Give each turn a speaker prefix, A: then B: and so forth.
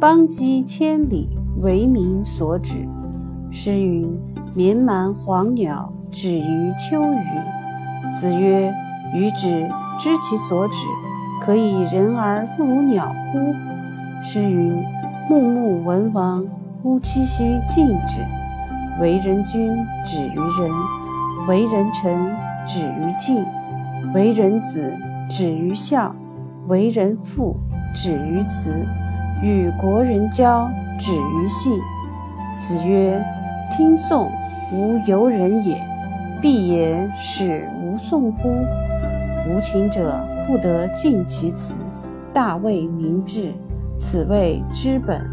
A: 邦畿千里，为民所指。诗云：“绵蛮黄鸟，止于秋雨。”子曰：“予止，知其所指，可以人而不如鸟乎？”诗云：“穆穆文王，乌七兮敬止。”为人君，止于仁；为人臣，止于敬；为人子，止于孝；为人父，止于慈；与国人交，止于信。子曰：“听讼，无由人也；必言使无讼乎？无情者不得尽其辞。大为明志，此谓知本。”